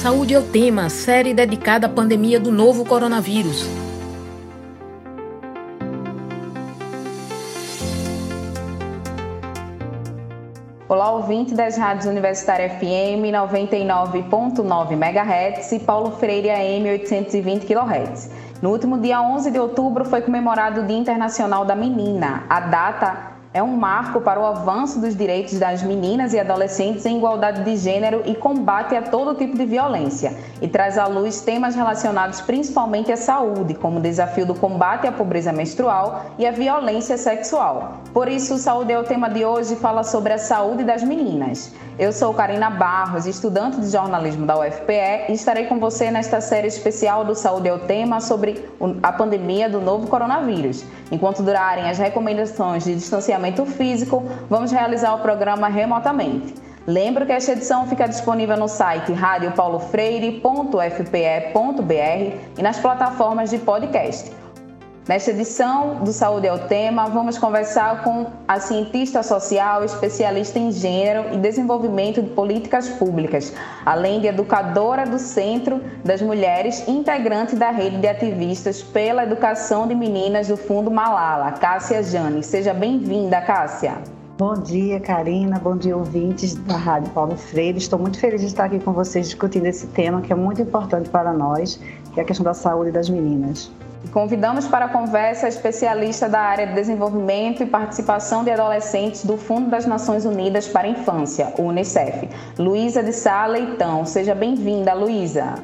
Saúde é o tema, série dedicada à pandemia do novo coronavírus. Olá, ouvinte das rádios Universitária FM 99.9 MHz e Paulo Freire AM 820 kHz. No último dia 11 de outubro foi comemorado o Dia Internacional da Menina. A data é um marco para o avanço dos direitos das meninas e adolescentes em igualdade de gênero e combate a todo tipo de violência, e traz à luz temas relacionados principalmente à saúde, como o desafio do combate à pobreza menstrual e à violência sexual. Por isso, Saúde é o tema de hoje fala sobre a saúde das meninas. Eu sou Karina Barros, estudante de jornalismo da UFPE, e estarei com você nesta série especial do Saúde é o Tema sobre a pandemia do novo coronavírus. Enquanto durarem as recomendações de distanciamento físico, vamos realizar o programa remotamente. Lembro que esta edição fica disponível no site radiopaulofreire.fpe.br e nas plataformas de podcast. Nesta edição do Saúde é o Tema, vamos conversar com a cientista social, especialista em gênero e desenvolvimento de políticas públicas, além de educadora do Centro das Mulheres, integrante da rede de ativistas pela educação de meninas do Fundo Malala, Cássia Jane. Seja bem-vinda, Cássia. Bom dia, Karina. Bom dia, ouvintes da Rádio Paulo Freire. Estou muito feliz de estar aqui com vocês discutindo esse tema que é muito importante para nós, que é a questão da saúde das meninas. Convidamos para a conversa a especialista da área de desenvolvimento e participação de adolescentes do Fundo das Nações Unidas para a Infância, Unicef, Luísa de Sá Leitão. Seja bem-vinda, Luísa.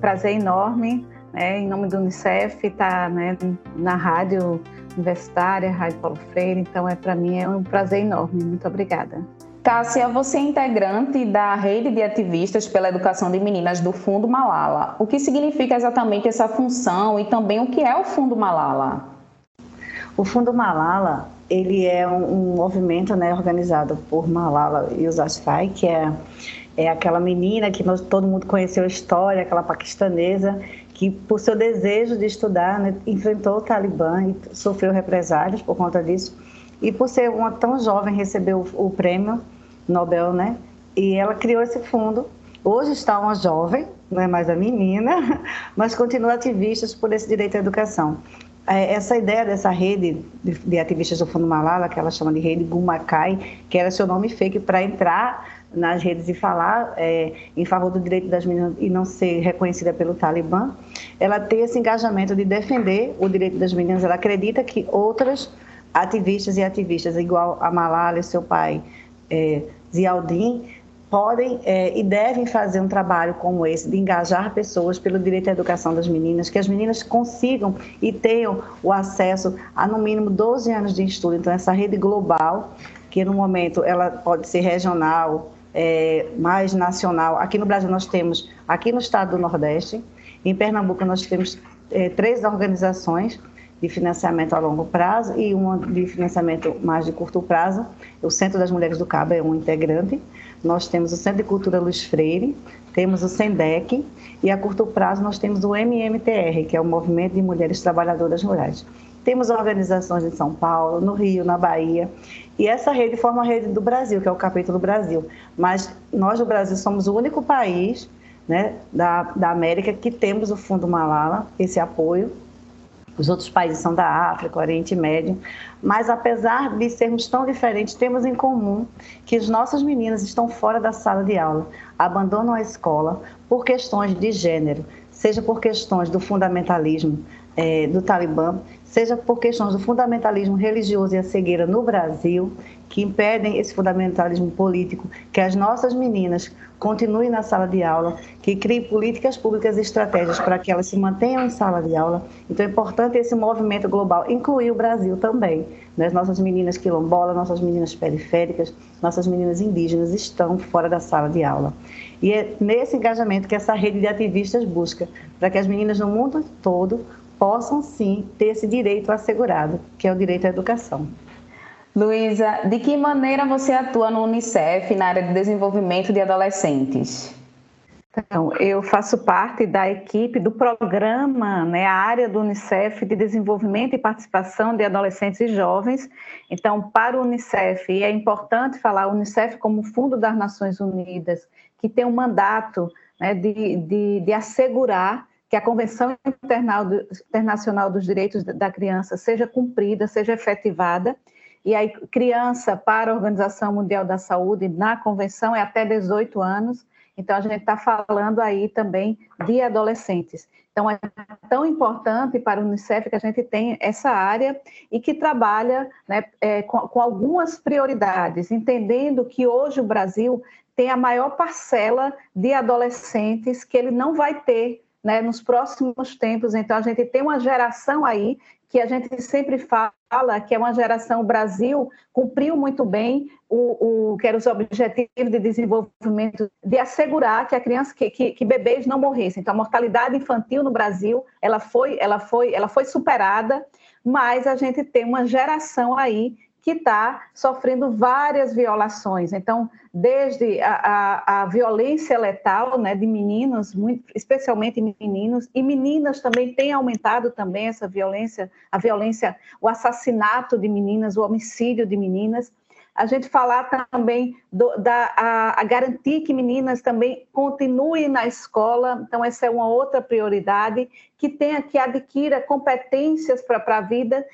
Prazer enorme, né, em nome do Unicef, estar tá, né, na rádio universitária, Rádio Paulo Freire. Então, é para mim é um prazer enorme. Muito obrigada. Cássia, você é integrante da rede de ativistas pela educação de meninas do Fundo Malala. O que significa exatamente essa função e também o que é o Fundo Malala? O Fundo Malala ele é um, movimento né, organizado por Malala Yousafzai, que é, é aquela menina que nós, todo mundo conheceu a história, aquela paquistanesa que por seu desejo de estudar né, enfrentou o Talibã e sofreu represálias por conta disso. E por ser uma tão jovem, recebeu o, prêmio Nobel, né? E ela criou esse fundo. Hoje está uma jovem, não é mais a menina, mas continua ativista por esse direito à educação. É, essa ideia dessa rede de ativistas do Fundo Malala, que ela chama de rede Gumakai, que era seu nome fake para entrar nas redes e falar é, em favor do direito das meninas e não ser reconhecida pelo Talibã, ela tem esse engajamento de defender o direito das meninas. Ela acredita que outras ativistas e ativistas, igual a Malala e seu pai, é, Zialdin podem é, e devem fazer um trabalho como esse, de engajar pessoas pelo direito à educação das meninas, que as meninas consigam e tenham o acesso a no mínimo 12 anos de estudo. Então, essa rede global, que no momento ela pode ser regional, é, mais nacional. Aqui no Brasil nós temos, aqui no estado do Nordeste, em Pernambuco nós temos é, três organizações de financiamento a longo prazo e uma de financiamento mais de curto prazo. O Centro das Mulheres do Cabo é um integrante. Nós temos o Centro de Cultura Luiz Freire, temos o SENDEC e a curto prazo nós temos o MMTR, que é o Movimento de Mulheres Trabalhadoras Rurais. Temos organizações em São Paulo, no Rio, na Bahia. E essa rede forma a rede do Brasil, que é o capítulo Brasil. Mas nós do Brasil somos o único país né, da, da América que temos o Fundo Malala, esse apoio os outros países são da África, Oriente Médio, mas apesar de sermos tão diferentes, temos em comum que as nossas meninas estão fora da sala de aula, abandonam a escola por questões de gênero, seja por questões do fundamentalismo é, do Talibã, seja por questões do fundamentalismo religioso e a cegueira no Brasil, que impedem esse fundamentalismo político, que as nossas meninas continuem na sala de aula, que criem políticas públicas e estratégias para que elas se mantenham em sala de aula. Então é importante esse movimento global incluir o Brasil também. Né? Nossas meninas quilombolas, nossas meninas periféricas, nossas meninas indígenas estão fora da sala de aula. E é nesse engajamento que essa rede de ativistas busca, para que as meninas no mundo todo possam sim ter esse direito assegurado, que é o direito à educação. Luísa, de que maneira você atua no Unicef na área de desenvolvimento de adolescentes? Então, eu faço parte da equipe do programa, né, a área do Unicef de desenvolvimento e participação de adolescentes e jovens. Então, para o Unicef, e é importante falar o Unicef como Fundo das Nações Unidas, que tem um mandato né, de, de, de assegurar que a Convenção Internacional dos Direitos da Criança seja cumprida, seja efetivada. E aí, criança para a Organização Mundial da Saúde, na convenção, é até 18 anos. Então, a gente está falando aí também de adolescentes. Então, é tão importante para o Unicef que a gente tem essa área e que trabalha né, é, com, com algumas prioridades, entendendo que hoje o Brasil tem a maior parcela de adolescentes que ele não vai ter né, nos próximos tempos. Então, a gente tem uma geração aí que a gente sempre fala que é uma geração, o Brasil cumpriu muito bem o, o que eram os objetivos de desenvolvimento, de assegurar que a criança, que, que, que, bebês não morressem. Então, a mortalidade infantil no Brasil, ela foi, ela foi, ela foi superada, mas a gente tem uma geração aí que está sofrendo várias violações. Então, desde a, a, a, violência letal né, de meninos, muito, especialmente meninos, e meninas também tem aumentado também essa violência, a violência, o assassinato de meninas, o homicídio de meninas. A gente falar também do, da a, a garantir que meninas também continuem na escola, então essa é uma outra prioridade, que tenha que adquira competências para a vida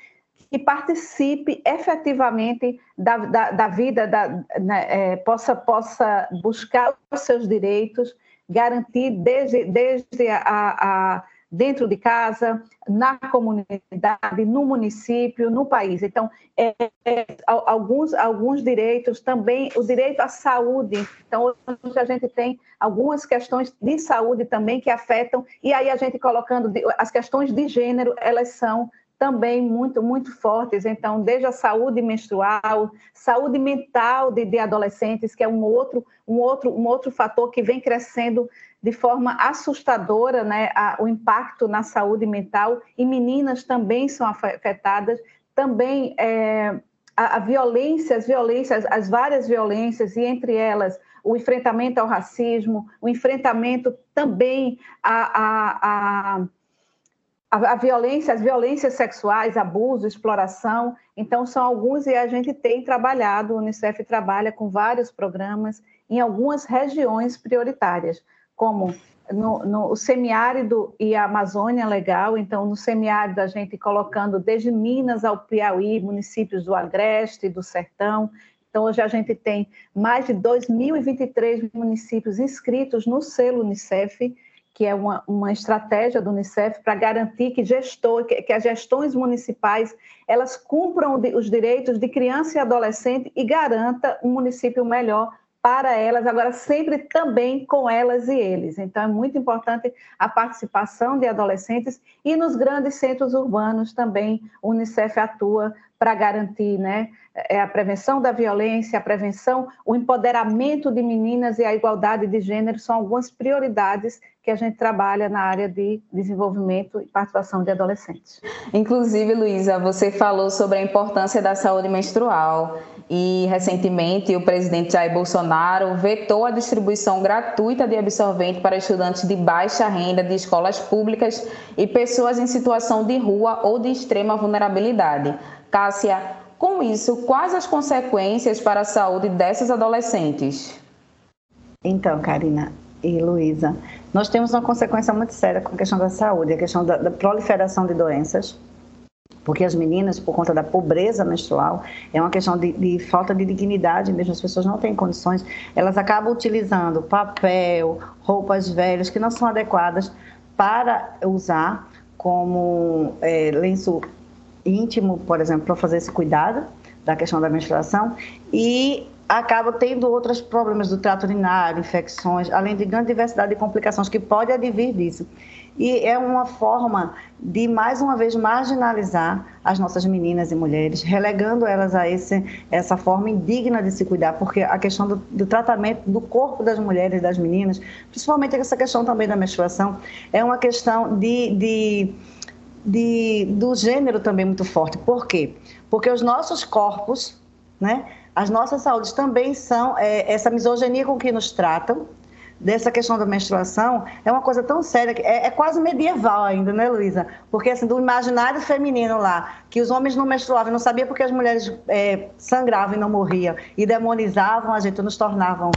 que participe efetivamente da, da, da vida, da, né, é, possa, possa buscar os seus direitos, garantir desde, desde a, a, dentro de casa, na comunidade, no município, no país. Então, é, é, alguns, alguns direitos também, o direito à saúde. Então, hoje a gente tem algumas questões de saúde também que afetam, e aí a gente colocando as questões de gênero, elas são também muito, muito fortes. Então, desde a saúde menstrual, saúde mental de, de adolescentes, que é um outro, um, outro, um outro fator que vem crescendo de forma assustadora, né? A, o impacto na saúde mental, e meninas também são afetadas, também é, a, a violência, as violências, as várias violências, e entre elas o enfrentamento ao racismo, o enfrentamento também a, a, a a, violência, as violências sexuais, abuso, exploração. Então, são alguns e a gente tem trabalhado, o Unicef trabalha com vários programas em algumas regiões prioritárias, como no, no semiárido e a Amazônia Legal. Então, no semiárido, a gente colocando desde Minas ao Piauí, municípios do Agreste, do Sertão. Então, hoje a gente tem mais de 2.023 municípios inscritos no selo Unicef que é uma, uma estratégia do Unicef para garantir que, gestor, que, que, as gestões municipais elas cumpram os direitos de criança e adolescente e garanta um município melhor para elas, agora sempre também com elas e eles. Então é muito importante a participação de adolescentes e nos grandes centros urbanos também o Unicef atua para garantir né, é a prevenção da violência, a prevenção, o empoderamento de meninas e a igualdade de gênero são algumas prioridades que a gente trabalha na área de desenvolvimento e participação de adolescentes. Inclusive, Luísa, você falou sobre a importância da saúde menstrual e recentemente o presidente Jair Bolsonaro vetou a distribuição gratuita de absorvente para estudantes de baixa renda de escolas públicas e pessoas em situação de rua ou de extrema vulnerabilidade. Cássia, com isso, quais as consequências para a saúde dessas adolescentes? Então, Karina e Luísa, nós temos uma consequência muito séria com a questão da saúde, a questão da, da proliferação de doenças, porque as meninas, por conta da pobreza menstrual, é uma questão de, de, falta de dignidade mesmo, as pessoas não têm condições, elas acabam utilizando papel, roupas velhas que não são adequadas para usar como é, lenço íntimo, por exemplo, para fazer esse cuidado da questão da menstruação. E acaba tendo outros problemas do trato urinário, infecções, além de grande diversidade de complicações que pode advir disso. E é uma forma de, mais uma vez, marginalizar as nossas meninas e mulheres, relegando elas a esse, essa forma indigna de se cuidar, porque a questão do, do tratamento do corpo das mulheres e das meninas, principalmente essa questão também da menstruação, é uma questão de, de de, do gênero também muito forte. Por quê? Porque os nossos corpos, né, as nossas saúdes também são é, essa misoginia com que nos tratam, dessa questão da menstruação, é uma coisa tão séria, que é, é quase medieval ainda, né, Luísa? Porque, assim, do imaginário feminino lá, que os homens não menstruavam, não sabia porque as mulheres é, sangravam e não morriam, e demonizavam a gente, nos tornavam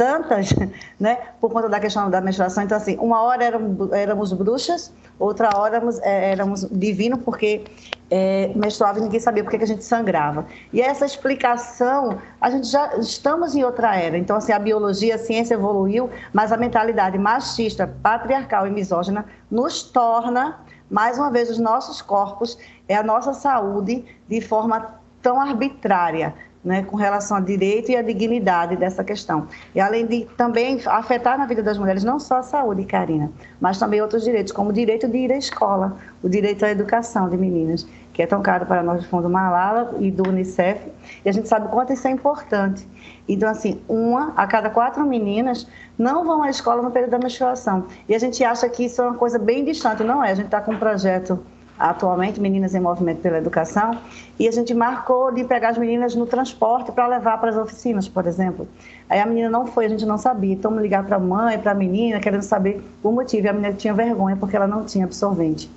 santas, né, por conta da questão da menstruação. Então, assim, uma hora éramos, éramos bruxas, outra hora éramos, é, éramos divino, porque é, menstruava e ninguém sabia por que a gente sangrava. E essa explicação, a gente já estamos em outra era. Então, assim, a biologia, a ciência evoluiu, mas a mentalidade machista, patriarcal e misógina nos torna, mais uma vez, os nossos corpos, é a nossa saúde de forma tão arbitrária né, com relação ao direito e à dignidade dessa questão. E além de também afetar na vida das mulheres não só a saúde, Karina, mas também outros direitos, como o direito de ir à escola, o direito à educação de meninas, que é tão caro para nós do Fundo Malala e do Unicef, e a gente sabe o quanto isso é importante. Então, assim, uma a cada quatro meninas não vão à escola no período da menstruação. E a gente acha que isso é uma coisa bem distante, não é? A gente está com um projeto atualmente, Meninas em Movimento pela Educação, e a gente marcou de pegar as meninas no transporte para levar para as oficinas, por exemplo. Aí a menina não foi, a gente não sabia. Então, ligar para a mãe, para a menina, querendo saber o motivo. E a menina tinha vergonha porque ela não tinha absorvente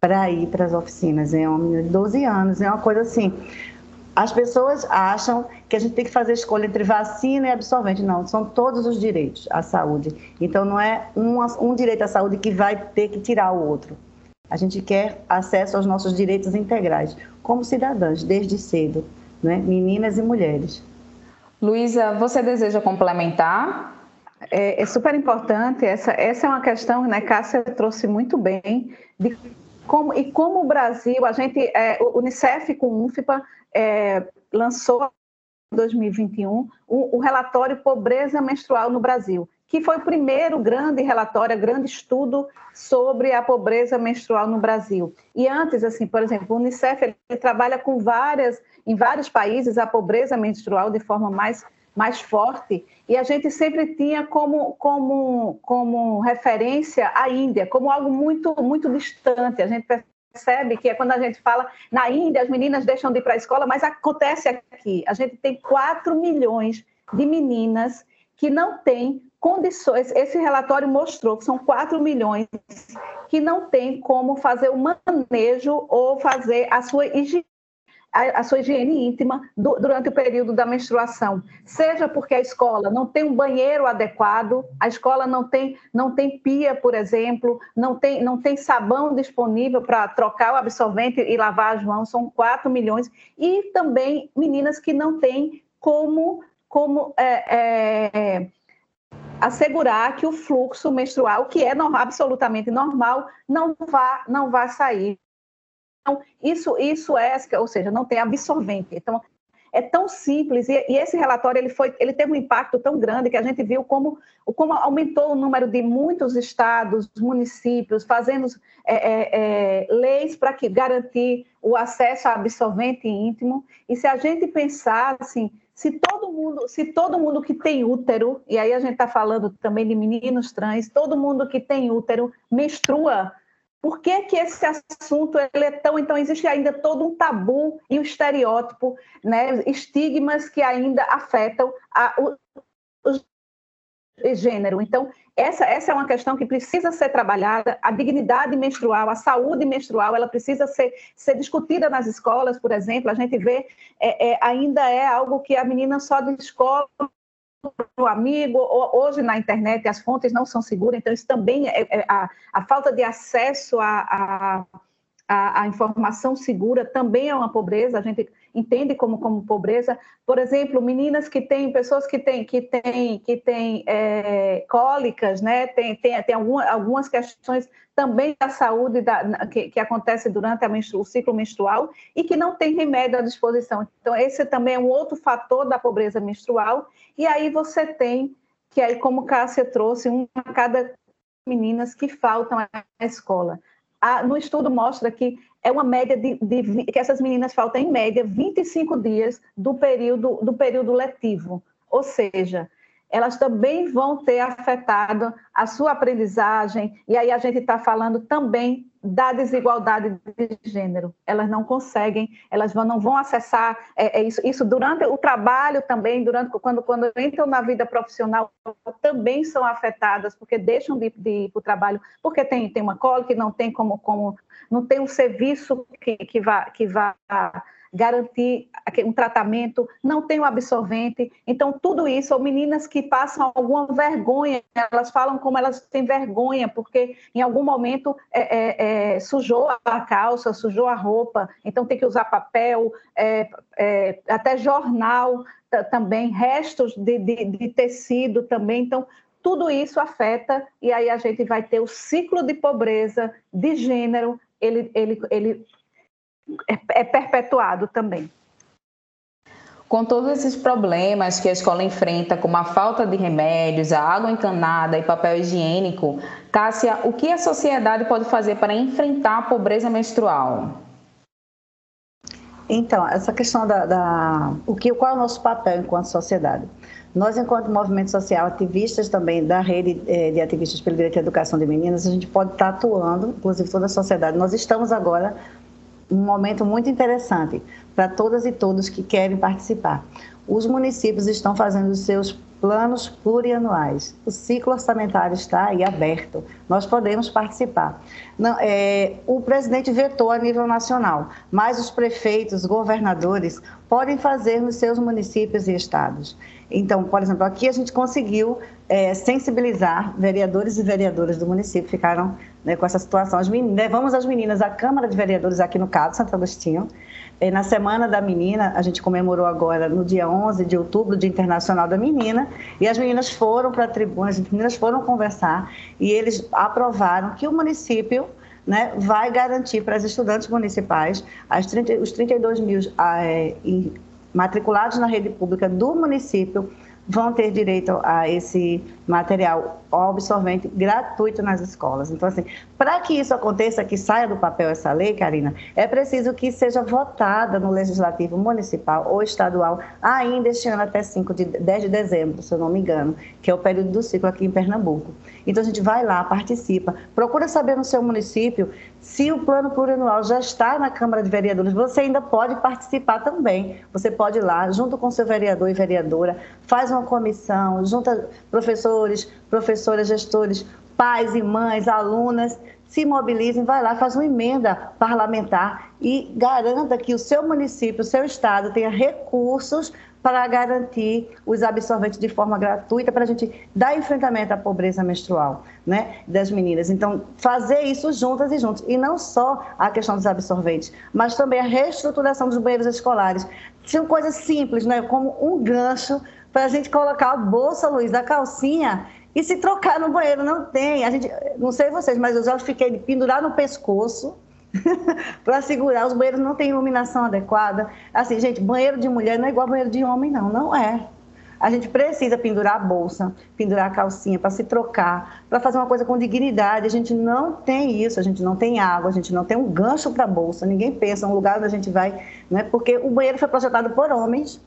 para ir para as oficinas. É uma menina de 12 anos, é uma coisa assim. As pessoas acham que a gente tem que fazer escolha entre vacina e absorvente. Não, são todos os direitos à saúde. Então, não é um, um direito à saúde que vai ter que tirar o outro. A gente quer acesso aos nossos direitos integrais, como cidadãs, desde cedo, né? meninas e mulheres. Luísa, você deseja complementar? É, é, super importante, essa, essa é uma questão, né, Cássia trouxe muito bem, de como, e como o Brasil, a gente, é, o Unicef com o UNFPA é, lançou em 2021 o, o relatório Pobreza Menstrual no Brasil que foi o primeiro grande relatório, grande estudo sobre a pobreza menstrual no Brasil. E antes, assim, por exemplo, o Unicef trabalha com várias, em vários países a pobreza menstrual de forma mais mais forte, e a gente sempre tinha como, como, como referência a Índia, como algo muito, muito distante. A gente percebe que é quando a gente fala na Índia, as meninas deixam de ir para a escola, mas acontece aqui. A gente tem 4 milhões de meninas que não têm condições. Esse relatório mostrou que são 4 milhões que não têm como fazer o manejo ou fazer a sua higiene a, sua higiene íntima durante o período da menstruação, seja porque a escola não tem um banheiro adequado, a escola não tem, não tem pia, por exemplo, não tem, não tem sabão disponível para trocar o absorvente e lavar as mãos, são 4 milhões, e também meninas que não têm como, como é, é, assegurar que o fluxo menstrual, que é no, absolutamente normal, não vá, não vá sair. Então, isso, isso é, ou seja, não tem absorvente. Então, é tão simples e, e, esse relatório ele foi, ele teve um impacto tão grande que a gente viu como, como aumentou o número de muitos estados, municípios fazendo é, é, é, leis para que garantir o acesso a absorvente íntimo. E se a gente pensar assim, se todo mundo, se todo mundo que tem útero, e aí a gente está falando também de meninos trans, todo mundo que tem útero menstrua, por que, que esse assunto é tão. Então, existe ainda todo um tabu e um estereótipo, né, estigmas que ainda afetam a, o, o gênero. Então, essa, essa é uma questão que precisa ser trabalhada. A dignidade menstrual, a saúde menstrual, ela precisa ser, ser discutida nas escolas, por exemplo. A gente vê, é, é, ainda é algo que a menina só descobre o amigo, hoje na internet as fontes não são seguras, então isso também é, é a, a falta de acesso a, a, a, informação segura também é uma pobreza, a gente entende como, como pobreza. Por exemplo, meninas que têm, pessoas que têm, que têm, que têm é, cólicas, né? tem, tem, tem alguma, algumas questões também da saúde da, que, que acontece durante menstru, o ciclo menstrual e que não tem remédio à disposição. Então, esse também é um outro fator da pobreza menstrual. E aí você tem, que aí, como Cássia trouxe, uma a cada meninas que faltam à escola no estudo mostra que é uma média de, de, que essas meninas faltam em média 25 dias do período do período letivo, ou seja, elas também vão ter afetado a sua aprendizagem, e aí a gente está falando também da desigualdade de gênero. Elas não conseguem, elas não vão acessar é, é isso, isso, durante o trabalho também, durante quando, quando entram na vida profissional, também são afetadas, porque deixam de, de ir para o trabalho, porque tem, tem uma cola que não tem como, como não tem um serviço que, que vá, que vá garantir um tratamento, não tem o absorvente. Então, tudo isso, ou meninas que passam alguma vergonha, elas falam como elas têm vergonha, porque em algum momento é, é, é, sujou a calça, sujou a roupa, então tem que usar papel, é, é, até jornal também, restos de, de, de tecido também. Então, tudo isso afeta, e aí a gente vai ter o ciclo de pobreza, de gênero, ele, ele, ele é, é perpetuado também. Com todos esses problemas que a escola enfrenta, como a falta de remédios, a água encanada e papel higiênico, Cássia, o que a sociedade pode fazer para enfrentar a pobreza menstrual? Então, essa questão da, da, o que, qual é o nosso papel enquanto sociedade? Nós, enquanto movimento social, ativistas também da rede eh, de ativistas pelo direito à educação de meninas, a gente pode estar atuando, inclusive toda a sociedade. Nós estamos agora um momento muito interessante para todas e todos que querem participar. Os municípios estão fazendo seus planos plurianuais. O ciclo orçamentário está aí aberto. Nós podemos participar. Não, é, o presidente vetou a nível nacional, mas os prefeitos, governadores podem fazer nos seus municípios e estados. Então, por exemplo, aqui a gente conseguiu é, sensibilizar vereadores e vereadoras do município, ficaram né, com essa situação. As meninas, levamos as meninas à Câmara de Vereadores aqui no caso, Santo Agostinho. E na Semana da Menina, a gente comemorou agora no dia 11 de outubro, Dia Internacional da Menina, e as meninas foram para a tribuna, as meninas foram conversar e eles aprovaram que o município né, vai garantir para as estudantes municipais as 30, os 32 mil é, matriculados na rede pública do município vão ter direito a esse material absorvente gratuito nas escolas. Então, assim, para que isso aconteça, que saia do papel essa lei, Karina, é preciso que seja votada no Legislativo Municipal ou Estadual ainda este ano até 5 de 10 de dezembro, se eu não me engano, que é o período do ciclo aqui em Pernambuco. Então, a gente vai lá, participa, procura saber no seu município se o plano plurianual já está na Câmara de Vereadores, você ainda pode participar também. Você pode ir lá, junto com seu vereador e vereadora, faz uma comissão, junta professores, professoras, gestores, pais e mães, alunas, se mobilizem, vai lá, faz uma emenda parlamentar e garanta que o seu município, o seu estado tenha recursos para garantir os absorventes de forma gratuita para a gente dar enfrentamento à pobreza menstrual né, das meninas. Então, fazer isso juntas e juntos. E não só a questão dos absorventes, mas também a reestruturação dos banheiros escolares. São coisas simples, né, como um gancho para a gente colocar a bolsa, Luiz, da calcinha e se trocar no banheiro. Não tem. A gente, não sei vocês, mas eu já fiquei pendurar no pescoço para segurar. Os banheiros não têm iluminação adequada. Assim, gente, banheiro de mulher não é igual banheiro de homem, não. Não é. A gente precisa pendurar a bolsa, pendurar a calcinha para se trocar, para fazer uma coisa com dignidade. A gente não tem isso, a gente não tem água, a gente não tem um gancho para a bolsa. Ninguém pensa um lugar onde a gente vai, né? Porque o banheiro foi projetado por homens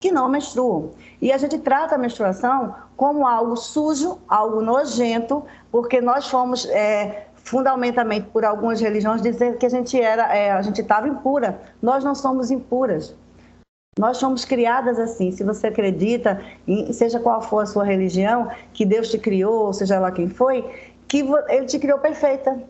que não menstruam. E a gente trata a menstruação como algo sujo, algo nojento, porque nós fomos é, fundamentalmente por algumas religiões, dizer que a gente era, é, a gente estava impura. Nós não somos impuras. Nós somos criadas assim. Se você acredita, em, seja qual for a sua religião, que Deus te criou, seja lá quem foi, que Ele te criou perfeita.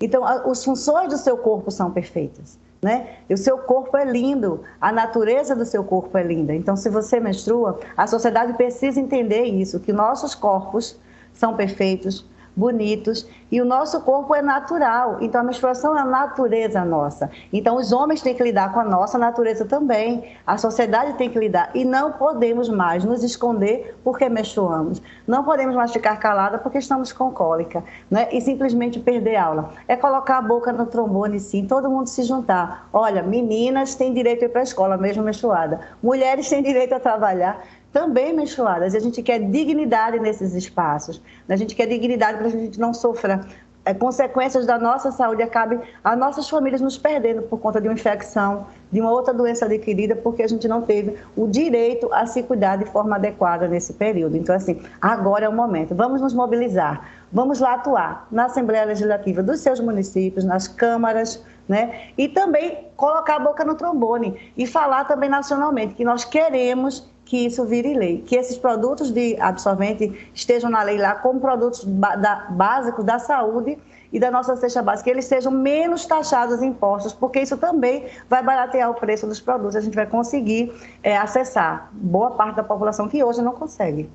Então, as funções do seu corpo são perfeitas. Né? E o seu corpo é lindo, a natureza do seu corpo é linda. Então, se você menstrua, a sociedade precisa entender isso, que nossos corpos são perfeitos, bonitos e o nosso corpo é natural. Então a menstruação é a natureza nossa. Então os homens têm que lidar com a nossa natureza também. A sociedade tem que lidar e não podemos mais nos esconder porque menstruamos. Não podemos mais ficar calada porque estamos com cólica, né? E simplesmente perder aula. É colocar a boca no trombone sim, todo mundo se juntar. Olha, meninas têm direito a ir para a escola mesmo menstruada. Mulheres têm direito a trabalhar também menstruadas. E a gente quer dignidade nesses espaços. A gente quer dignidade para que a gente não sofra é, consequências da nossa saúde, acabe as nossas famílias nos perdendo por conta de uma infecção, de uma outra doença adquirida, porque a gente não teve o direito a se cuidar de forma adequada nesse período. Então, assim, agora é o momento. Vamos nos mobilizar, vamos lá atuar na Assembleia Legislativa dos seus municípios, nas câmaras, né? E também colocar a boca no trombone e falar também nacionalmente que nós queremos que isso vire lei, que esses produtos de absorvente estejam na lei lá como produtos básicos da saúde e da nossa cesta básica, que eles sejam menos taxados em impostos, porque isso também vai baratear o preço dos produtos. A gente vai conseguir é, acessar boa parte da população que hoje não consegue.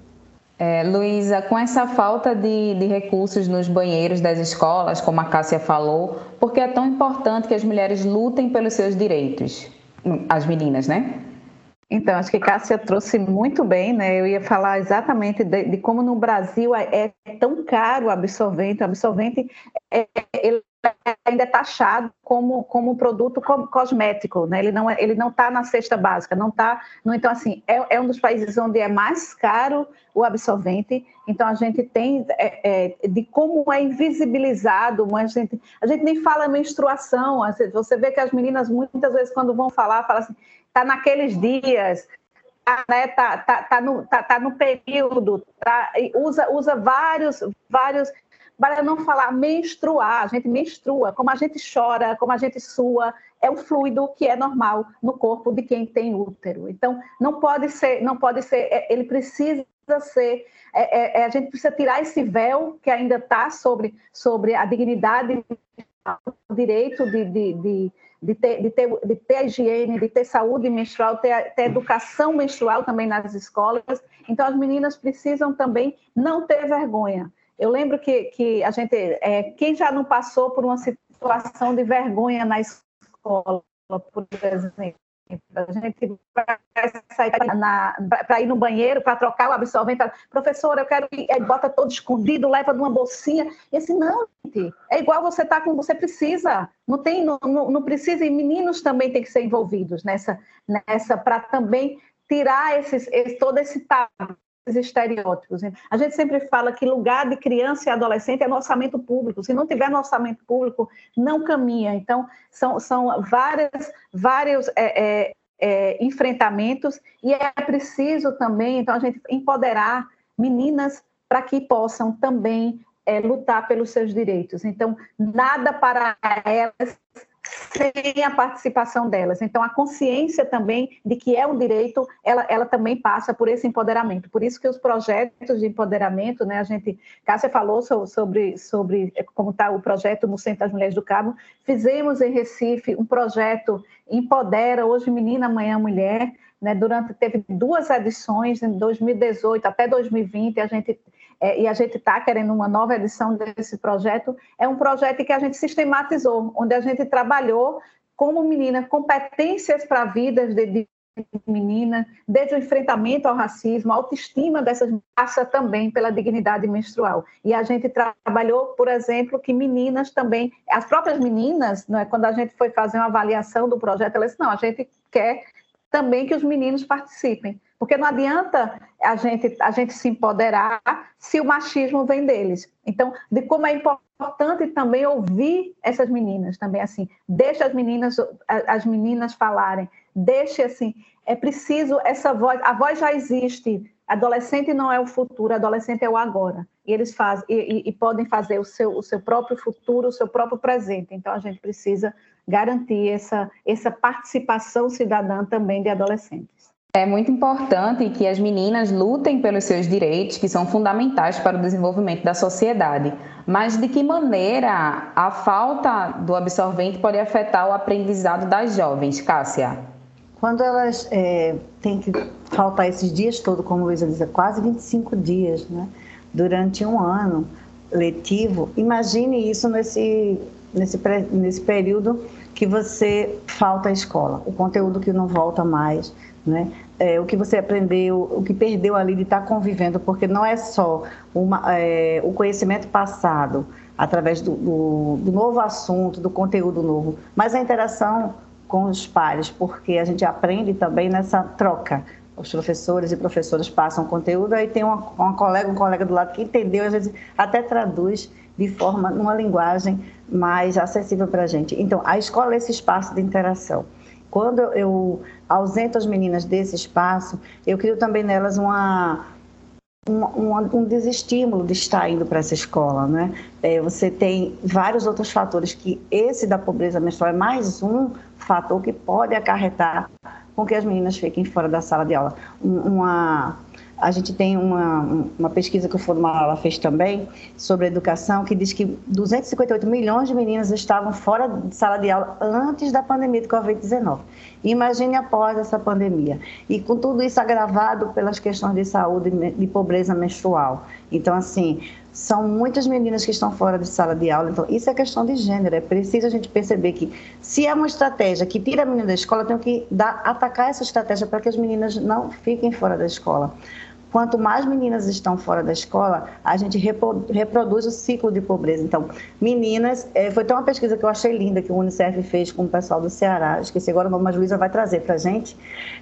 É, Luísa, com essa falta de, de, recursos nos banheiros das escolas, como a Cássia falou, por que é tão importante que as mulheres lutem pelos seus direitos? As meninas, né? Então, acho que Cássia trouxe muito bem, né? Eu ia falar exatamente de, de como no Brasil é, é, tão caro o absorvente. O absorvente é, ele ainda é taxado como, como produto cosmético, né? Ele não é, ele não está na cesta básica, não está. Então, assim, é, é, um dos países onde é mais caro o absorvente. Então, a gente tem é, é, de como é invisibilizado. A gente, a gente nem fala menstruação. Você vê que as meninas muitas vezes quando vão falar, falam assim tá naqueles dias, tá, né, tá, tá, tá, no, tá, tá no período, tá, usa, usa vários, vários, para não falar menstruar, a gente menstrua, como a gente chora, como a gente sua, é um fluido que é normal no corpo de quem tem útero. Então, não pode ser, não pode ser, é, ele precisa ser, é, é, é, a gente precisa tirar esse véu que ainda está sobre, sobre a dignidade, o direito de, de, de de ter, de ter, de ter a higiene, de ter saúde menstrual, ter, ter educação menstrual também nas escolas. Então, as meninas precisam também não ter vergonha. Eu lembro que, que a gente, é, quem já não passou por uma situação de vergonha na escola, por exemplo, a gente vai sair para ir no banheiro, para trocar o absorvente. Professora, eu quero ir, aí bota todo escondido, leva numa bolsinha. E assim, não, gente, é igual você tá com, você precisa. Não tem, não, não, não precisa, e meninos também têm que ser envolvidos nessa, nessa para também tirar esses, esse, todo esse tabu estereótipos. A gente sempre fala que lugar de criança e adolescente é no orçamento público. Se não tiver no orçamento público, não caminha. Então, são, são várias, vários é, é, é, enfrentamentos e é preciso também, então, a gente empoderar meninas para que possam também é, lutar pelos seus direitos. Então, nada para elas sem a participação delas. Então, a consciência também de que é um direito, ela, ela também passa por esse empoderamento. Por isso que os projetos de empoderamento, né, a gente, Cássia falou sobre, sobre como está o projeto no Centro das Mulheres do Cabo, fizemos em Recife um projeto Empodera, hoje menina, amanhã mulher, né, durante, teve duas edições, em 2018 até 2020, a gente é, e a gente está querendo uma nova edição desse projeto, é um projeto que a gente sistematizou, onde a gente trabalhou como menina competências para a vida de, menina, desde o enfrentamento ao racismo, a autoestima dessas passa também pela dignidade menstrual. E a gente trabalhou, por exemplo, que meninas também, as próprias meninas, não é, quando a gente foi fazer uma avaliação do projeto, elas não, a gente quer também que os meninos participem. Porque não adianta a gente, a gente se empoderar se o machismo vem deles. Então, de como é importante também ouvir essas meninas também, assim, deixa as meninas, as meninas falarem, deixe assim, é preciso essa voz, a voz já existe, adolescente não é o futuro, adolescente é o agora. E eles fazem e, e, podem fazer o seu, o seu próprio futuro, o seu próprio presente. Então a gente precisa garantir essa, essa participação cidadã também de adolescentes. É muito importante que as meninas lutem pelos seus direitos, que são fundamentais para o desenvolvimento da sociedade. Mas de que maneira a falta do absorvente pode afetar o aprendizado das jovens, Cássia? Quando elas é, têm que faltar esses dias todos, como Luísa diz, quase 25 dias, né? durante um ano letivo, imagine isso nesse, nesse, nesse período que você falta à escola, o conteúdo que não volta mais, né? É, o que você aprendeu, o que perdeu ali de estar convivendo, porque não é só uma, é, o conhecimento passado através do, do, do, novo assunto, do conteúdo novo, mas a interação com os pares, porque a gente aprende também nessa troca. Os professores e professoras passam conteúdo, aí tem uma, uma colega, um colega do lado que entendeu, às vezes até traduz de forma, numa linguagem mais acessível para a gente. Então, a escola é esse espaço de interação. Quando eu ausento as meninas desse espaço, eu crio também nelas uma, um, um, desestímulo de estar indo para essa escola, né? É, você tem vários outros fatores que esse da pobreza menstrual é mais um fator que pode acarretar com que as meninas fiquem fora da sala de aula. Uma a gente tem uma, uma pesquisa que o Fundo Malala fez também sobre educação, que diz que 258 milhões de meninas estavam fora de sala de aula antes da pandemia de Covid-19. Imagine após essa pandemia. E com tudo isso agravado pelas questões de saúde e de pobreza menstrual. Então, assim, são muitas meninas que estão fora de sala de aula. Então, isso é questão de gênero. É preciso a gente perceber que, se é uma estratégia que tira a menina da escola, tem que dar, atacar essa estratégia para que as meninas não fiquem fora da escola. Quanto mais meninas estão fora da escola, a gente reproduz o ciclo de pobreza. Então, meninas, é, foi até uma pesquisa que eu achei linda que o Unicef fez com o pessoal do Ceará, esqueci agora o nome, mas a Luísa vai trazer para a gente,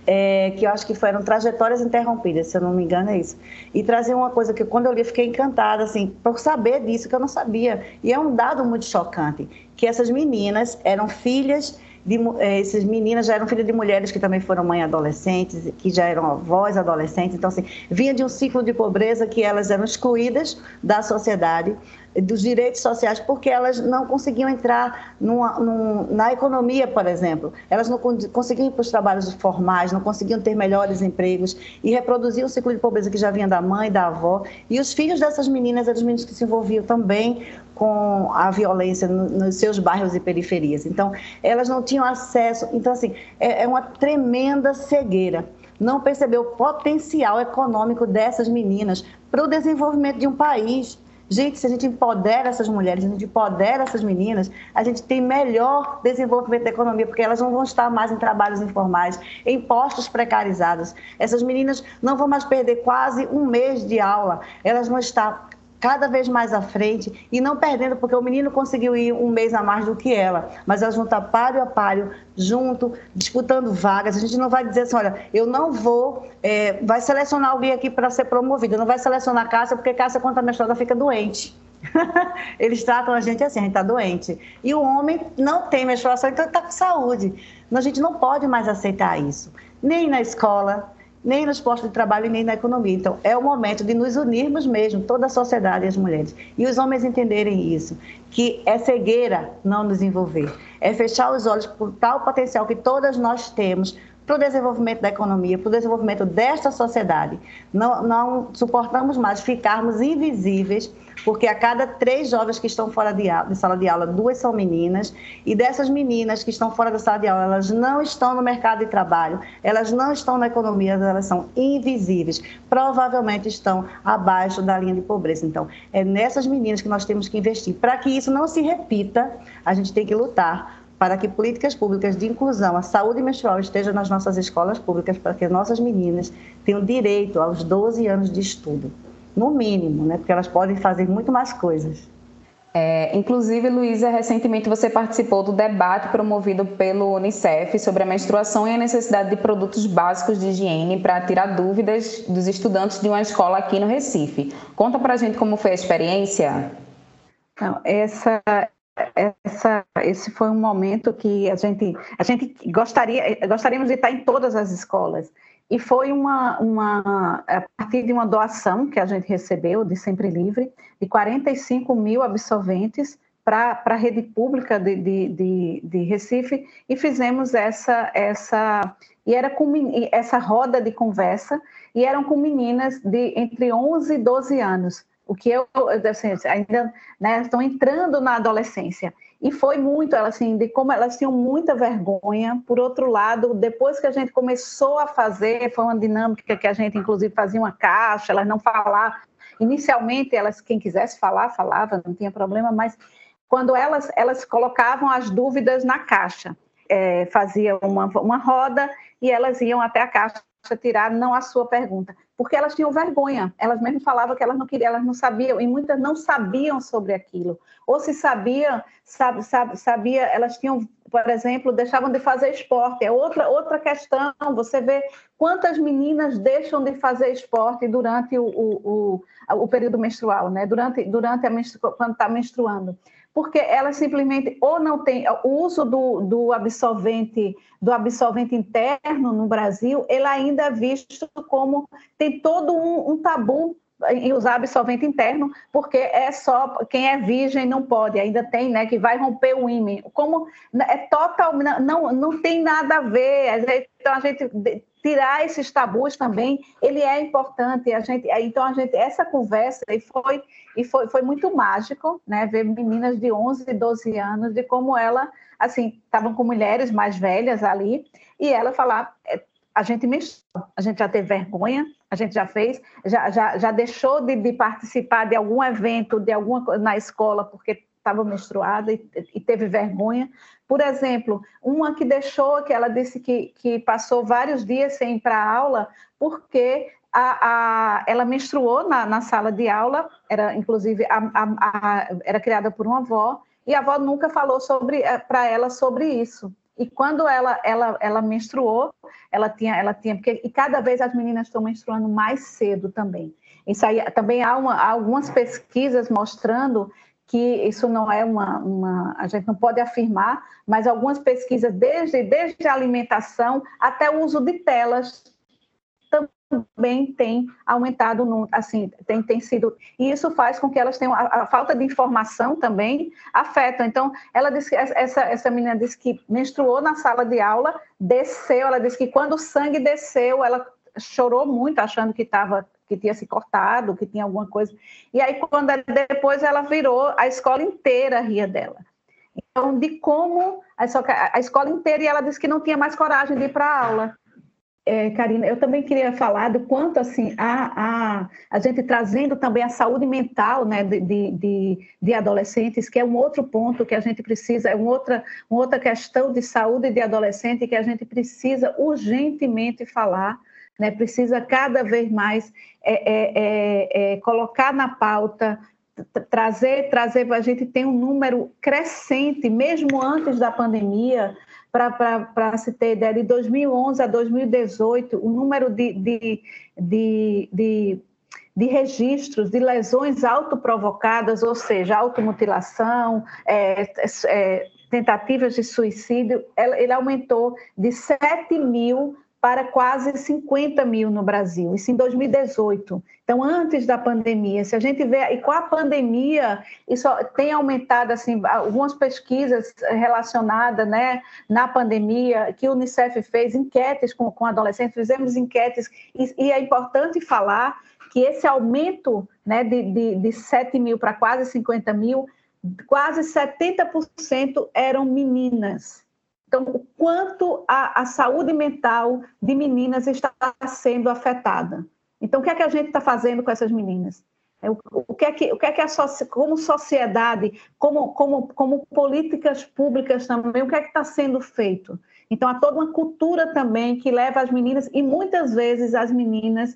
é, que eu acho que foram trajetórias interrompidas, se eu não me engano é isso. E trazer uma coisa que quando eu li fiquei encantada, assim, por saber disso que eu não sabia. E é um dado muito chocante, que essas meninas eram filhas de, eh, essas meninas já eram filhas de mulheres que também foram mães adolescentes, que já eram avós adolescentes, então assim, vinha de um ciclo de pobreza que elas eram excluídas da sociedade, dos direitos sociais, porque elas não conseguiam entrar numa, num, na economia, por exemplo. Elas não conseguiam ir para os trabalhos formais, não conseguiam ter melhores empregos e reproduzir o ciclo de pobreza que já vinha da mãe, da avó. E os filhos dessas meninas eram os meninos que se envolviam também com a violência nos seus bairros e periferias. Então, elas não tinham acesso. Então, assim, é, é uma tremenda cegueira. Não percebeu o potencial econômico dessas meninas para o desenvolvimento de um país. Gente, se a gente empodera essas mulheres, se a gente empodera essas meninas, a gente tem melhor desenvolvimento da economia, porque elas não vão estar mais em trabalhos informais, em postos precarizados. Essas meninas não vão mais perder quase um mês de aula, elas vão estar cada vez mais à frente e não perdendo, porque o menino conseguiu ir um mês a mais do que ela, mas vão estar páreo a páreo, junto, disputando vagas. A gente não vai dizer assim, olha, eu não vou, é, vai selecionar alguém aqui para ser promovido, não vai selecionar Cássia, porque Cássia, quando está menstruada, fica doente. Eles tratam a gente assim, a gente está doente. E o homem não tem menstruação, então está com saúde. A gente não pode mais aceitar isso. Nem na escola, nem nos postos de trabalho nem na economia. Então, é o momento de nos unirmos mesmo, toda a sociedade e as mulheres. E os homens entenderem isso, que é cegueira não nos envolver, é fechar os olhos por tal potencial que todas nós temos para o desenvolvimento da economia, para o desenvolvimento desta sociedade. Não, não suportamos mais ficarmos invisíveis porque a cada três jovens que estão fora de, de, sala de aula, duas são meninas, e dessas meninas que estão fora da sala de aula, elas não estão no mercado de trabalho, elas não estão na economia, elas são invisíveis, provavelmente estão abaixo da linha de pobreza. Então, é nessas meninas que nós temos que investir. Para que isso não se repita, a gente tem que lutar para que políticas públicas de inclusão, a saúde menstrual esteja nas nossas escolas públicas, para que nossas meninas tenham direito aos 12 anos de estudo no mínimo, né? Porque elas podem fazer muito mais coisas. É, inclusive, Luísa, recentemente você participou do debate promovido pelo Unicef sobre a menstruação e a necessidade de produtos básicos de higiene para tirar dúvidas dos estudantes de uma escola aqui no Recife. Conta para a gente como foi a experiência. Não, essa, essa, esse foi um momento que a gente, a gente gostaria, gostaríamos de estar em todas as escolas. E foi uma, uma, a partir de uma doação que a gente recebeu de Sempre Livre, de 45 mil absolventes para a rede pública de, de, de, de, Recife, e fizemos essa, essa, e era com, essa roda de conversa, e eram com meninas de entre 11 e 12 anos, o que eu, assim, ainda né, estão entrando na adolescência. E foi muito, assim, de como elas tinham muita vergonha. Por outro lado, depois que a gente começou a fazer, foi uma dinâmica que a gente, inclusive, fazia uma caixa, elas não falavam. Inicialmente, elas, quem quisesse falar, falava, não tinha problema, mas quando elas, elas colocavam as dúvidas na caixa, é, fazia uma, uma roda e elas iam até a caixa tirar não a sua pergunta, porque elas tinham vergonha. Elas mesmo falavam que elas não queriam, elas não sabiam, e muitas não sabiam sobre aquilo. Ou se sabiam, sabe, sabe, sabia, elas tinham, por exemplo, deixavam de fazer esporte. É outra, outra questão. Você vê quantas meninas deixam de fazer esporte durante o, o, o, o período menstrual, né? Durante, durante a menstru... quando está menstruando porque elas simplesmente ou não têm o uso do, do absorvente do absorvente interno no Brasil, ele ainda é visto como tem todo um, um tabu em usar absorvente interno, porque é só quem é virgem não pode, ainda tem, né, que vai romper o ímã. Como é total, não, não tem nada a ver. Então a gente tirar esses tabus também, ele é importante. A gente, então a gente essa conversa e foi e foi, foi muito mágico, né, ver meninas de 11, 12 anos de como ela assim, estavam com mulheres mais velhas ali e ela falar é, a gente menstrua, a gente já teve vergonha, a gente já fez, já, já, já deixou de, de participar de algum evento, de alguma na escola, porque estava menstruada e, e, teve vergonha. Por exemplo, uma que deixou, que ela disse que, que passou vários dias sem ir para aula, porque a, a, ela menstruou na, na, sala de aula, era inclusive a, era criada por uma avó, e a avó nunca falou eh, para ela sobre isso. E quando ela, ela, ela menstruou, ela tinha, ela tinha, porque e cada vez as meninas estão menstruando mais cedo também. Isso aí também há, uma, há algumas pesquisas mostrando que isso não é uma, uma, a gente não pode afirmar, mas algumas pesquisas desde desde a alimentação até o uso de telas também tem aumentado, no, assim, tem, tem sido, e isso faz com que elas tenham, a, a, falta de informação também afeta, então, ela disse, essa, essa menina disse que menstruou na sala de aula, desceu, ela disse que quando o sangue desceu, ela chorou muito, achando que estava que tinha se cortado, que tinha alguma coisa, e aí quando depois ela virou, a escola inteira ria dela, então, de como a, escola inteira, e ela disse que não tinha mais coragem de ir para a aula, é, Karina, eu também queria falar do quanto assim a, a, a gente trazendo também a saúde mental né, de, de, de, adolescentes, que é um outro ponto que a gente precisa, é uma outra, uma outra questão de saúde de adolescente que a gente precisa urgentemente falar, né, precisa cada vez mais é, é, é, é colocar na pauta, trazer, trazer, a gente tem um número crescente, mesmo antes da pandemia, para se ter ideia, de 2011 a 2018, o número de, de, de, de, de registros de lesões autoprovocadas, ou seja, automutilação, é, é, tentativas de suicídio, ele aumentou de 7 mil para quase 50 mil no Brasil, isso em 2018. Então, antes da pandemia, se a gente vê, e com a pandemia, isso tem aumentado, assim, algumas pesquisas relacionadas, né, na pandemia, que o Unicef fez enquetes com, com adolescentes, fizemos enquetes, e, e é importante falar que esse aumento, né, de, de, de 7 mil para quase 50 mil, quase 70% eram meninas. Então, o quanto a, a saúde mental de meninas está sendo afetada. Então, o que é que a gente está fazendo com essas meninas? É, o, que é que, o que é que a como sociedade, como, como, como políticas públicas também, o que é que está sendo feito? Então, há toda uma cultura também que leva as meninas, e muitas vezes as meninas,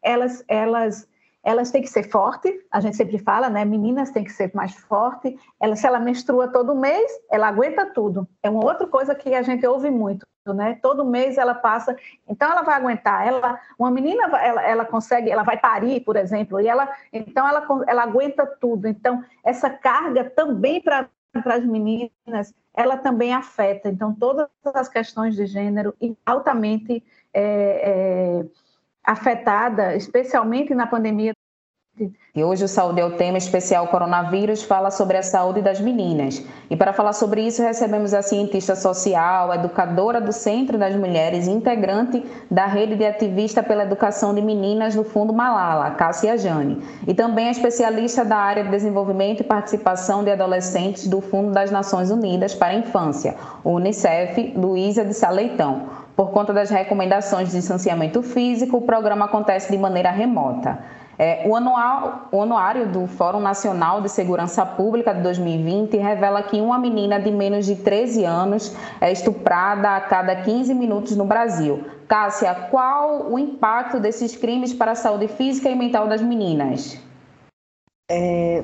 elas, elas elas têm que ser fortes, a gente sempre fala, né? Meninas têm que ser mais fortes. Ela, se ela menstrua todo mês, ela aguenta tudo. É uma outra coisa que a gente ouve muito, né? Todo mês ela passa, então ela vai aguentar. Ela, uma menina, ela, ela consegue, ela vai parir, por exemplo, e ela, então ela, ela aguenta tudo. Então essa carga também para as meninas, ela também afeta. Então todas as questões de gênero e altamente é, é, afetada, especialmente na pandemia. E hoje o Saúde é o tema especial Coronavírus fala sobre a saúde das meninas. E para falar sobre isso, recebemos a cientista social, educadora do Centro das Mulheres integrante da rede de ativista pela educação de meninas do Fundo Malala, Cássia Jane. E também a especialista da área de desenvolvimento e participação de adolescentes do Fundo das Nações Unidas para a Infância, Unicef, Luísa de Saleitão. Por conta das recomendações de distanciamento físico, o programa acontece de maneira remota. É, o, anual, o anuário do Fórum Nacional de Segurança Pública de 2020 revela que uma menina de menos de 13 anos é estuprada a cada 15 minutos no Brasil. Cássia, qual o impacto desses crimes para a saúde física e mental das meninas? É,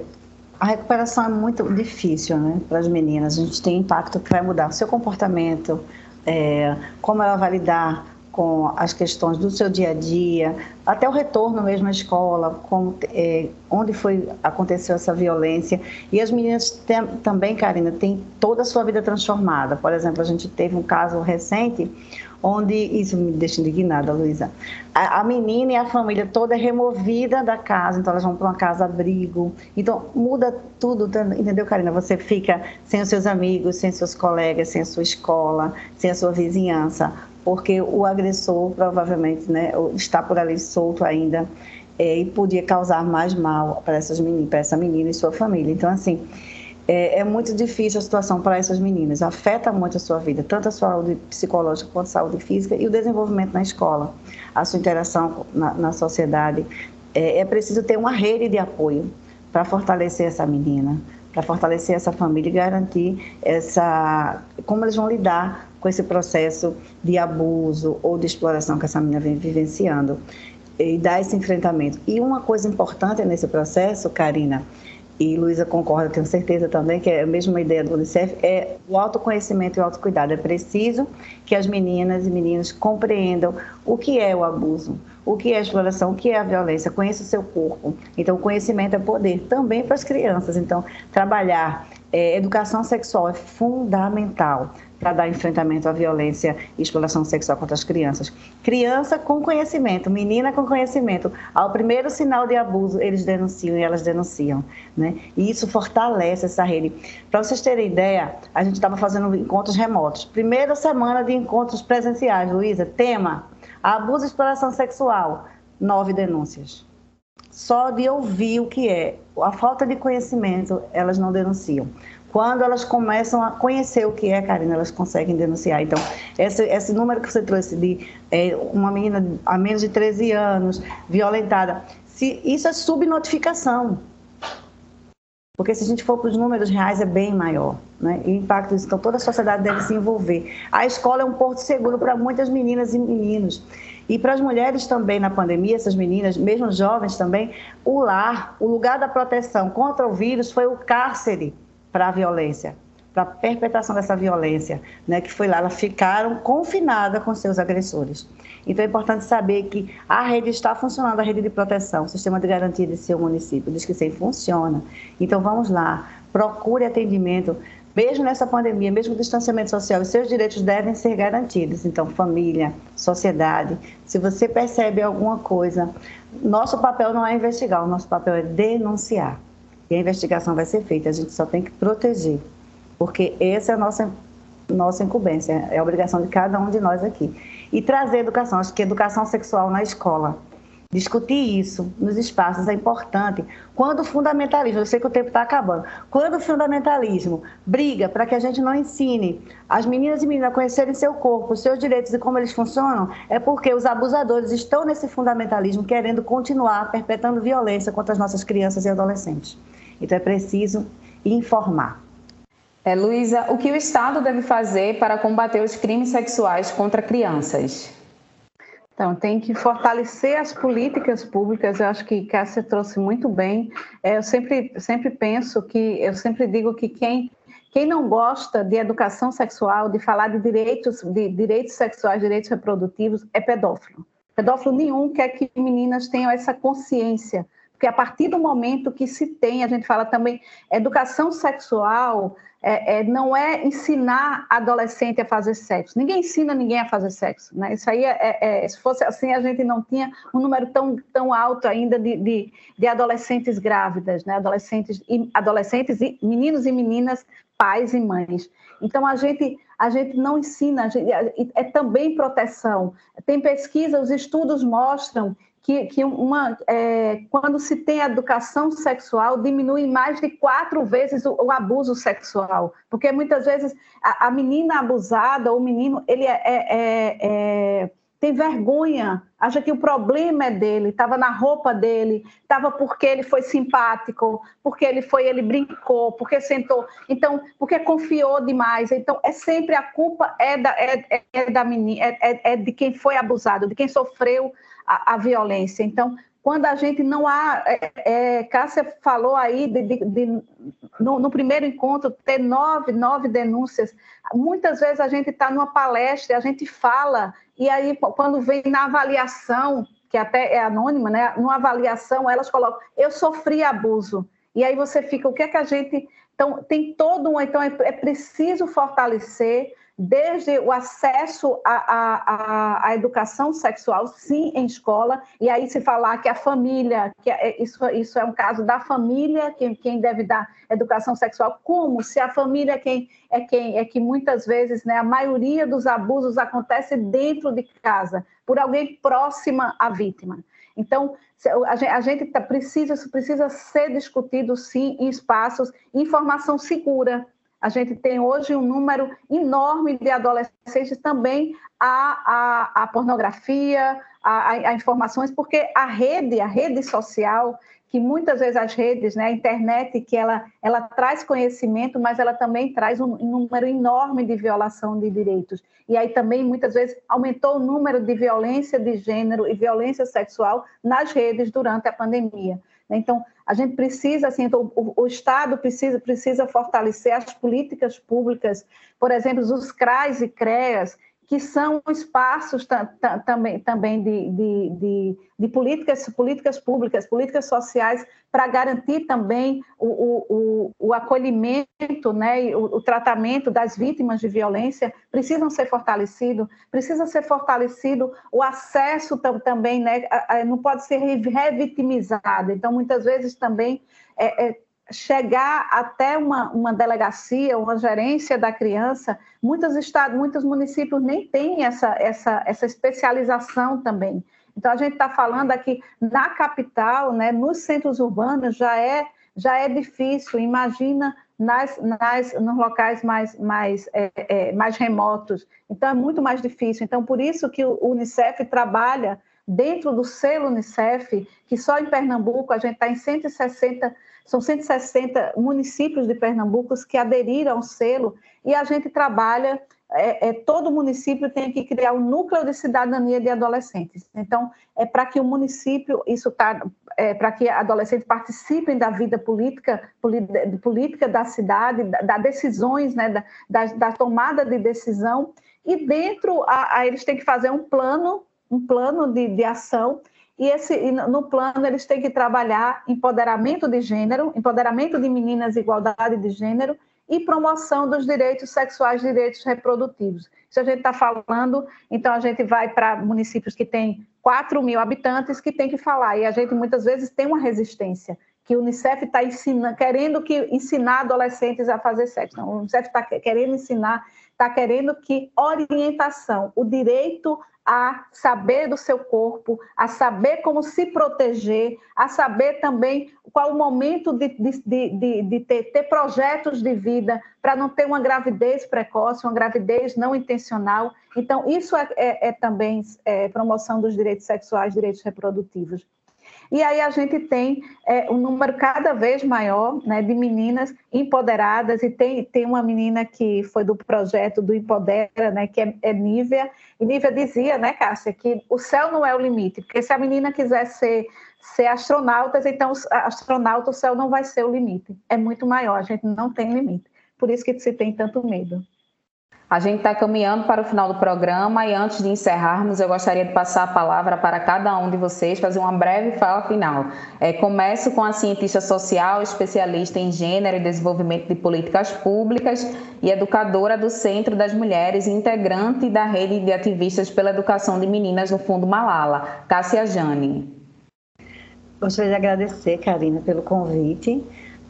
a recuperação é muito difícil né, para as meninas. A gente tem impacto que vai mudar seu comportamento, é, como ela vai lidar com as questões do seu dia a dia, até o retorno mesmo à escola, como, é, onde foi aconteceu essa violência. E as meninas tem, também, Karina, têm toda a sua vida transformada. Por exemplo, a gente teve um caso recente onde isso me deixa indignada, Luísa. A, a, menina e a família toda é removida da casa, então elas vão para uma casa abrigo. Então muda tudo, tá, entendeu, Karina? Você fica sem os seus amigos, sem seus colegas, sem a sua escola, sem a sua vizinhança, porque o agressor provavelmente, né, está por ali solto ainda. É, e podia causar mais mal para essas meninas, para essa menina e sua família. Então, assim, é, é, muito difícil a situação para essas meninas, afeta muito a sua vida, tanto a saúde psicológica quanto a saúde física e o desenvolvimento na escola, a sua interação na, na sociedade. É, é preciso ter uma rede de apoio para fortalecer essa menina, para fortalecer essa família e garantir essa como eles vão lidar com esse processo de abuso ou de exploração que essa menina vem vivenciando e dar esse enfrentamento. E uma coisa importante nesse processo, Karina, e Luísa concorda, tenho certeza também, que é a mesma ideia do Unicef, é o autoconhecimento e o autocuidado. É preciso que as meninas e meninos compreendam o que é o abuso, o que é a exploração, o que é a violência, conheça o seu corpo. Então, conhecimento é poder também para as crianças. Então, trabalhar é, educação sexual é fundamental para dar enfrentamento à violência e exploração sexual contra as crianças. Criança com conhecimento, menina com conhecimento, ao primeiro sinal de abuso, eles denunciam e elas denunciam. Né? E isso fortalece essa rede. Para vocês terem ideia, a gente estava fazendo encontros remotos. Primeira semana de encontros presenciais, Luísa, tema: abuso e exploração sexual. Nove denúncias. Só de ouvir o que é. A falta de conhecimento, elas não denunciam. Quando elas começam a conhecer o que é, Karina, elas conseguem denunciar. Então, esse, esse número que você trouxe de é, uma menina a menos de 13 anos, violentada, se, isso é subnotificação. Porque se a gente for para os números reais, é bem maior. Né? E o impacto disso. Então, toda a sociedade deve se envolver. A escola é um porto seguro para muitas meninas e meninos. E para as mulheres também na pandemia, essas meninas, mesmo jovens também, o lar, o lugar da proteção contra o vírus foi o cárcere para a violência, para a perpetração dessa violência, né, que foi lá, elas ficaram confinadas com seus agressores. Então é importante saber que a rede está funcionando, a rede de proteção, o sistema de garantia de seu município, diz que sim, funciona. Então vamos lá, procure atendimento, mesmo nessa pandemia, mesmo o distanciamento social, os seus direitos devem ser garantidos. Então, família, sociedade, se você percebe alguma coisa, nosso papel não é investigar, o nosso papel é denunciar e a investigação vai ser feita. A gente só tem que proteger, porque essa é a nossa, nossa incumbência, é a obrigação de cada um de nós aqui. E trazer educação, acho que educação sexual na escola. Discutir isso nos espaços é importante. Quando o fundamentalismo, eu sei que o tempo está acabando, quando o fundamentalismo briga para que a gente não ensine as meninas e meninas a conhecerem seu corpo, seus direitos e como eles funcionam, é porque os abusadores estão nesse fundamentalismo querendo continuar perpetrando violência contra as nossas crianças e adolescentes. Então é preciso informar. É, Luísa, o que o Estado deve fazer para combater os crimes sexuais contra crianças? Então, tem que fortalecer as políticas públicas, eu acho que Cássia trouxe muito bem. É, eu sempre, sempre penso que, eu sempre digo que quem, quem não gosta de educação sexual, de falar de direitos, de direitos sexuais, direitos reprodutivos, é pedófilo. Pedófilo nenhum quer que meninas tenham essa consciência porque a partir do momento que se tem, a gente fala também, educação sexual é, é, não é ensinar adolescente a fazer sexo. Ninguém ensina ninguém a fazer sexo. Né? Isso aí, é, é, é se fosse assim, a gente não tinha um número tão, tão alto ainda de, de, de adolescentes grávidas, né? adolescentes, e, adolescentes e meninos e meninas, pais e mães. Então, a gente, a gente não ensina, gente, é também proteção. Tem pesquisa, os estudos mostram que, que uma, é, quando se tem educação sexual, diminui mais de quatro vezes o, o abuso sexual. Porque muitas vezes a, a, menina abusada ou o menino, ele é, é, é, é tem vergonha, acha que o problema é dele, estava na roupa dele, estava porque ele foi simpático, porque ele foi, ele brincou, porque sentou, então, porque confiou demais. Então, é sempre a culpa é da, é, é da menina, é, é, é de quem foi abusado, de quem sofreu a, a violência. Então, quando a gente não há. É, é, Cássia falou aí de, de, de no, no, primeiro encontro ter nove, nove denúncias. Muitas vezes a gente está numa palestra, a gente fala, e aí quando vem na avaliação, que até é anônima, né? Numa avaliação, elas colocam, eu sofri abuso. E aí você fica, o que é que a gente. Então, tem todo um. Então, é, é preciso fortalecer desde o acesso à, educação sexual, sim, em escola, e aí se falar que a família, que é, isso, isso é um caso da família, quem, quem deve dar educação sexual, como se a família é quem é quem é que muitas vezes né, a maioria dos abusos acontece dentro de casa, por alguém próxima à vítima. Então, a gente tá, precisa, precisa ser discutido, sim, em espaços, informação segura, a gente tem hoje um número enorme de adolescentes também a, a, pornografia, a, informações, porque a rede, a rede social, que muitas vezes as redes, né, a internet, que ela, ela traz conhecimento, mas ela também traz um número enorme de violação de direitos. E aí também, muitas vezes, aumentou o número de violência de gênero e violência sexual nas redes durante a pandemia. Né? Então, a gente precisa, assim, então, o, o, Estado precisa, precisa fortalecer as políticas públicas, por exemplo, os CRAs e CREAS, que são espaços também, também de, de, de, de, políticas, políticas públicas, políticas sociais, para garantir também o, o, o acolhimento, né, o, o, tratamento das vítimas de violência, precisam ser fortalecidos, precisa ser fortalecido o acesso também, né, não pode ser revitimizado, então muitas vezes também é, é, chegar até uma, uma delegacia, uma gerência da criança, muitos estados, muitos municípios nem têm essa, essa, essa especialização também. Então, a gente está falando aqui na capital, né, nos centros urbanos, já é, já é difícil. Imagina nas, nas, nos locais mais, mais, é, é, mais remotos. Então, é muito mais difícil. Então, por isso que o Unicef trabalha dentro do selo Unicef, que só em Pernambuco a gente está em 160 são 160 municípios de Pernambuco que aderiram ao selo e a gente trabalha. É, é, todo município tem que criar um núcleo de cidadania de adolescentes. Então, é para que o município, isso tá, é, para que adolescentes participem da vida política, política da cidade, das da decisões, né, da, da, da, tomada de decisão, e dentro a, a, eles têm que fazer um plano, um plano de, de ação e, esse, no plano eles têm que trabalhar empoderamento de gênero, empoderamento de meninas, igualdade de gênero e promoção dos direitos sexuais, direitos reprodutivos. Se a gente está falando, então a gente vai para municípios que têm 4 mil habitantes que tem que falar, e a gente muitas vezes tem uma resistência, que o Unicef está querendo que ensinar adolescentes a fazer sexo. Não, o Unicef está querendo ensinar, está querendo que orientação, o direito a saber do seu corpo, a saber como se proteger, a saber também qual o momento de, de, de, de ter, ter, projetos de vida para não ter uma gravidez precoce, uma gravidez não intencional. Então, isso é, é, é também é, promoção dos direitos sexuais, direitos reprodutivos. E aí a gente tem é, um número cada vez maior né, de meninas empoderadas, e tem, tem uma menina que foi do projeto do Empodera, né, que é, é Nívia, e Nívia dizia, né, Cássia, que o céu não é o limite, porque se a menina quiser ser, ser astronauta, então astronauta, o céu não vai ser o limite, é muito maior, a gente não tem limite. Por isso que se tem tanto medo. A gente está caminhando para o final do programa e antes de encerrarmos, eu gostaria de passar a palavra para cada um de vocês, fazer uma breve fala final. É, começo com a cientista social, especialista em gênero e desenvolvimento de políticas públicas e educadora do Centro das Mulheres integrante da rede de ativistas pela educação de meninas no Fundo Malala, Cássia Jane. Gostaria de agradecer, Karina, pelo convite,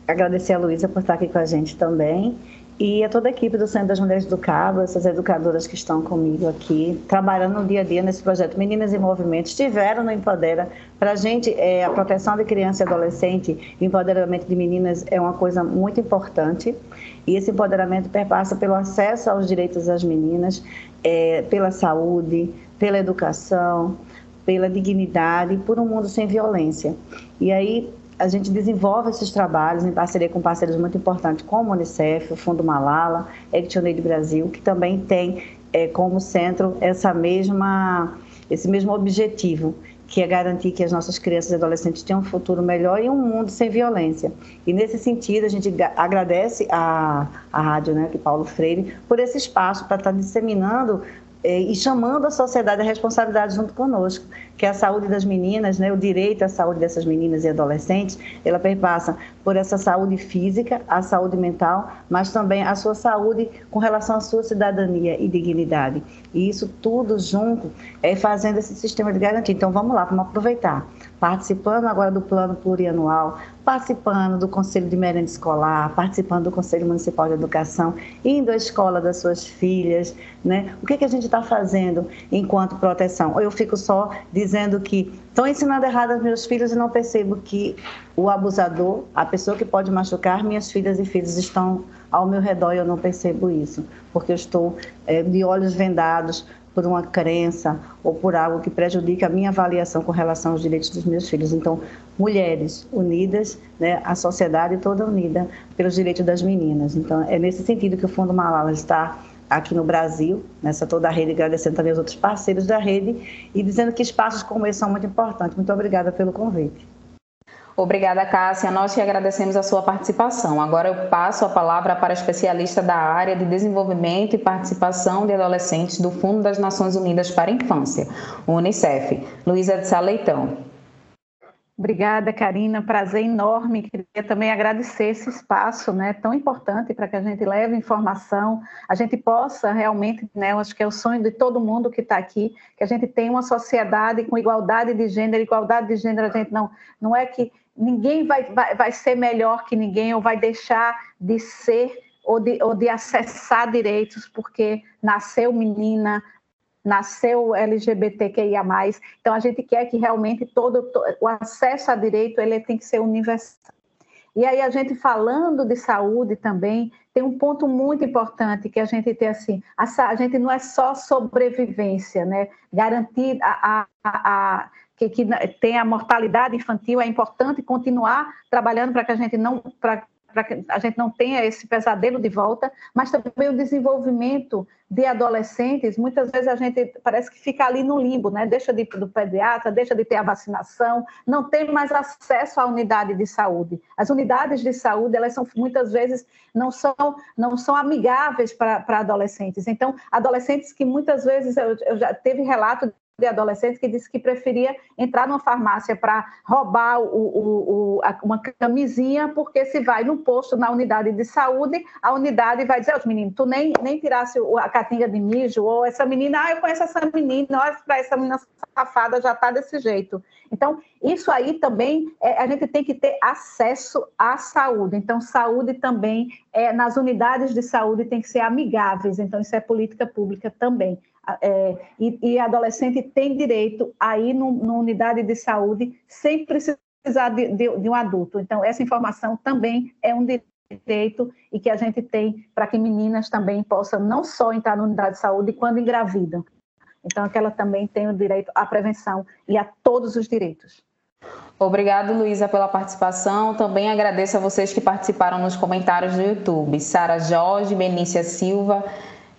agradecer a Luísa por estar aqui com a gente também e a toda a equipe do Centro das Mulheres do Cabo, essas educadoras que estão comigo aqui, trabalhando no dia a dia nesse projeto Meninas em Movimento, estiveram no Empodera. Para a gente, é, a proteção de criança e adolescente, empoderamento de meninas é uma coisa muito importante. E esse empoderamento perpassa pelo acesso aos direitos das meninas, é, pela saúde, pela educação, pela dignidade, por um mundo sem violência. E aí, a gente desenvolve esses trabalhos em parceria com parceiros muito importantes como o Unicef, o Fundo Malala, ActionAid Brasil, que também tem é, como centro essa mesma, esse mesmo objetivo, que é garantir que as nossas crianças e adolescentes tenham um futuro melhor e um mundo sem violência. E nesse sentido, a gente agradece a, a rádio, né, que Paulo Freire, por esse espaço para estar disseminando e chamando a sociedade à responsabilidade junto conosco, que é a saúde das meninas, né, o direito à saúde dessas meninas e adolescentes, ela perpassa por essa saúde física, a saúde mental, mas também a sua saúde com relação à sua cidadania e dignidade. E isso tudo junto é fazendo esse sistema de garantia. Então vamos lá, vamos aproveitar participando agora do plano plurianual, participando do Conselho de Merenda Escolar, participando do Conselho Municipal de Educação, indo à escola das suas filhas, né? O que, que a gente está fazendo enquanto proteção? Ou eu fico só dizendo que estão ensinando errado aos meus filhos e não percebo que o abusador, a pessoa que pode machucar minhas filhas e filhos estão ao meu redor e eu não percebo isso, porque eu estou é, de olhos vendados por uma crença ou por algo que prejudica a minha avaliação com relação aos direitos dos meus filhos. Então, mulheres unidas, né, a sociedade toda unida pelos direitos das meninas. Então, é nesse sentido que o Fundo Malala está aqui no Brasil, nessa toda a rede, agradecendo também os outros parceiros da rede e dizendo que espaços como esse são muito importantes. Muito obrigada pelo convite. Obrigada, Cássia. Nós te agradecemos a sua participação. Agora eu passo a palavra para a especialista da área de desenvolvimento e participação de adolescentes do Fundo das Nações Unidas para a Infância, Unicef, Luísa de Saleitão. Obrigada, Karina. Prazer enorme. Queria também agradecer esse espaço né, tão importante para que a gente leve informação, a gente possa realmente, né, eu acho que é o sonho de todo mundo que está aqui, que a gente tenha uma sociedade com igualdade de gênero. Igualdade de gênero, a gente não, não é que ninguém vai, vai, vai ser melhor que ninguém ou vai deixar de ser ou de, ou de acessar direitos porque nasceu menina, nasceu LGBTQIA+. Então, a gente quer que realmente todo o acesso a direito ele tem que ser universal. E aí, a gente falando de saúde também, tem um ponto muito importante que a gente tem assim, a, a gente não é só sobrevivência, né? Garantir a, a, a que, que tem a mortalidade infantil, é importante continuar trabalhando para que a gente não para que a gente não tenha esse pesadelo de volta, mas também o desenvolvimento de adolescentes, muitas vezes a gente parece que fica ali no limbo, né? Deixa de ir do pediatra, deixa de ter a vacinação, não tem mais acesso à unidade de saúde. As unidades de saúde, elas são muitas vezes não são não são amigáveis para adolescentes. Então, adolescentes que muitas vezes eu, eu já teve relato de adolescentes que disse que preferia entrar numa farmácia para roubar o, o, o, uma camisinha, porque se vai no posto, na unidade de saúde, a unidade vai dizer, oh, menino, tu nem, nem tirasse a catinga de mijo, ou essa menina, ah, eu conheço essa menina, olha para essa menina safada, já está desse jeito. Então, isso aí também, é, a gente tem que ter acesso à saúde. Então, saúde também, é, nas unidades de saúde tem que ser amigáveis, então isso é política pública também é, e, e, adolescente tem direito a ir numa unidade de saúde sem precisar de, de, de um adulto. Então, essa informação também é um direito e que a gente tem para que meninas também possam não só entrar na unidade de saúde quando engravidam. Então, que ela também tem o direito à prevenção e a todos os direitos. Obrigado, Luísa, pela participação. Também agradeço a vocês que participaram nos comentários do YouTube. Sara Jorge, Benícia Silva,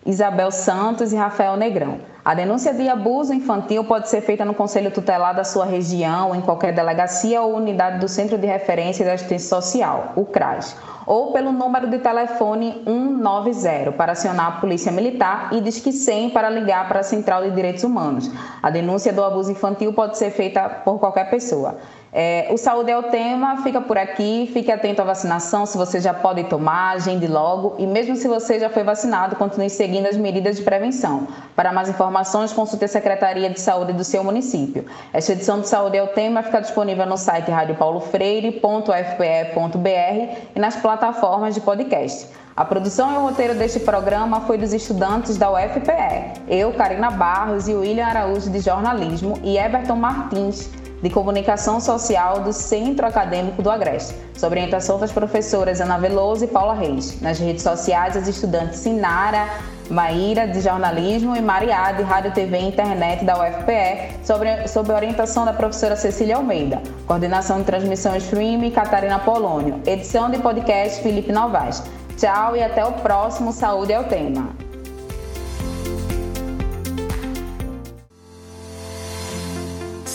Isabel Santos e Rafael Negrão. A denúncia de abuso infantil pode ser feita no Conselho Tutelar da sua região, em qualquer delegacia ou unidade do Centro de Referência de Assistência Social, o CRAS, ou pelo número de telefone 190 para acionar a Polícia Militar e Disque 100 para ligar para a Central de Direitos Humanos. A denúncia do abuso infantil pode ser feita por qualquer pessoa. É, o Saúde é o tema, fica por aqui, fique atento à vacinação, se você já pode tomar, agende logo e mesmo se você já foi vacinado, continue seguindo as medidas de prevenção. Para mais informações, consulte a Secretaria de Saúde do seu município. Esta edição do Saúde é o tema fica disponível no site radiopaulofreire.fpe.br e nas plataformas de podcast. A produção e o roteiro deste programa foi dos estudantes da UFPE, eu, Karina Barros e William Araújo de Jornalismo e Everton Martins de Comunicação Social do Centro Acadêmico do Agreste, sob orientação das professoras Ana Veloso e Paula Reis. Nas redes sociais, as estudantes Sinara, Maíra, de Jornalismo, e Mariá, de Rádio, TV e Internet da UFPE, sobre, sob orientação da professora Cecília Almeida. Coordenação de transmissão streaming, Catarina Polônio. Edição de podcast, Felipe Novaes. Tchau e até o próximo Saúde é o Tema.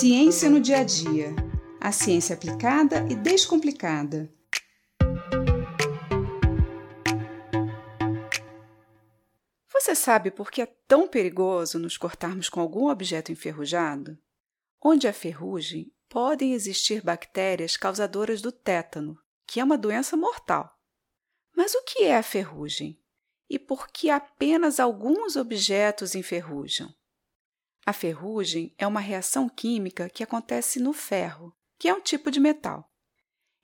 Ciência no dia a dia. A ciência aplicada e descomplicada. Você sabe por que é tão perigoso nos cortarmos com algum objeto enferrujado? Onde há ferrugem, podem existir bactérias causadoras do tétano, que é uma doença mortal. Mas o que é a ferrugem? E por que apenas alguns objetos enferrujam? A ferrugem é uma reação química que acontece no ferro, que é um tipo de metal.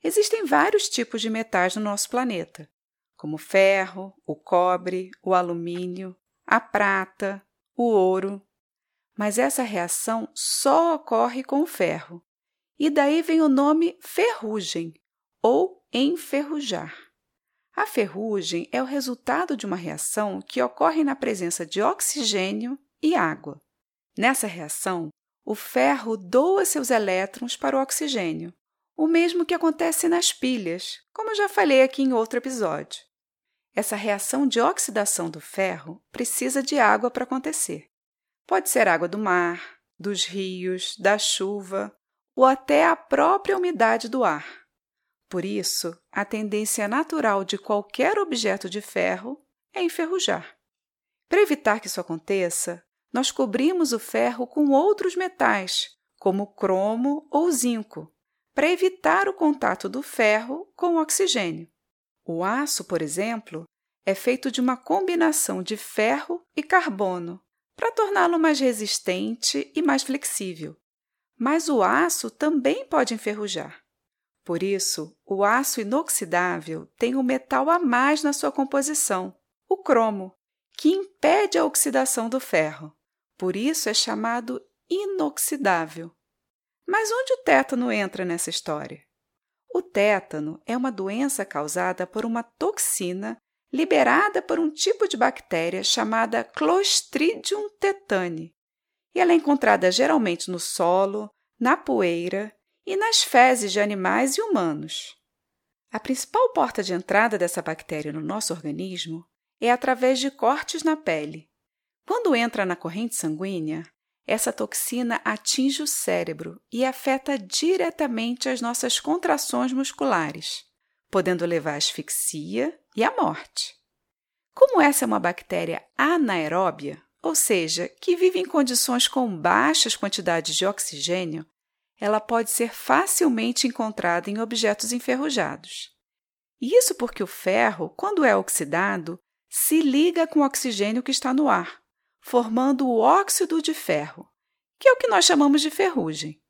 Existem vários tipos de metais no nosso planeta, como o ferro, o cobre, o alumínio, a prata, o ouro. Mas essa reação só ocorre com o ferro, e daí vem o nome ferrugem ou enferrujar. A ferrugem é o resultado de uma reação que ocorre na presença de oxigênio e água. Nessa reação, o ferro doa seus elétrons para o oxigênio, o mesmo que acontece nas pilhas, como já falei aqui em outro episódio. Essa reação de oxidação do ferro precisa de água para acontecer. Pode ser água do mar, dos rios, da chuva ou até a própria umidade do ar. Por isso, a tendência natural de qualquer objeto de ferro é enferrujar. Para evitar que isso aconteça, nós cobrimos o ferro com outros metais, como cromo ou zinco, para evitar o contato do ferro com o oxigênio. O aço, por exemplo, é feito de uma combinação de ferro e carbono para torná-lo mais resistente e mais flexível. Mas o aço também pode enferrujar. Por isso, o aço inoxidável tem um metal a mais na sua composição, o cromo, que impede a oxidação do ferro. Por isso é chamado inoxidável. Mas onde o tétano entra nessa história? O tétano é uma doença causada por uma toxina liberada por um tipo de bactéria chamada Clostridium tetani. E ela é encontrada geralmente no solo, na poeira e nas fezes de animais e humanos. A principal porta de entrada dessa bactéria no nosso organismo é através de cortes na pele. Quando entra na corrente sanguínea, essa toxina atinge o cérebro e afeta diretamente as nossas contrações musculares, podendo levar à asfixia e à morte. Como essa é uma bactéria anaeróbia, ou seja, que vive em condições com baixas quantidades de oxigênio, ela pode ser facilmente encontrada em objetos enferrujados. Isso porque o ferro, quando é oxidado, se liga com o oxigênio que está no ar, formando o óxido de ferro, que é o que nós chamamos de ferrugem.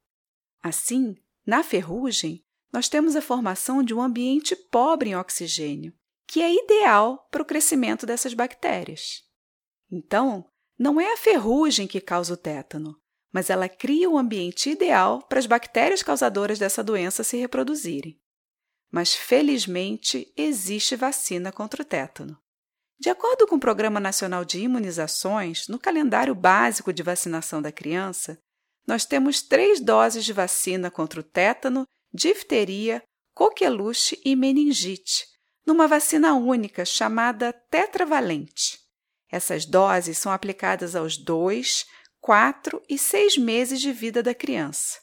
Assim, na ferrugem, nós temos a formação de um ambiente pobre em oxigênio, que é ideal para o crescimento dessas bactérias. Então, não é a ferrugem que causa o tétano, mas ela cria o um ambiente ideal para as bactérias causadoras dessa doença se reproduzirem. Mas, felizmente, existe vacina contra o tétano. De acordo com o Programa Nacional de Imunizações, no calendário básico de vacinação da criança, nós temos três doses de vacina contra o tétano, difteria, coqueluche e meningite, numa vacina única chamada tetravalente. Essas doses são aplicadas aos 2, 4 e 6 meses de vida da criança.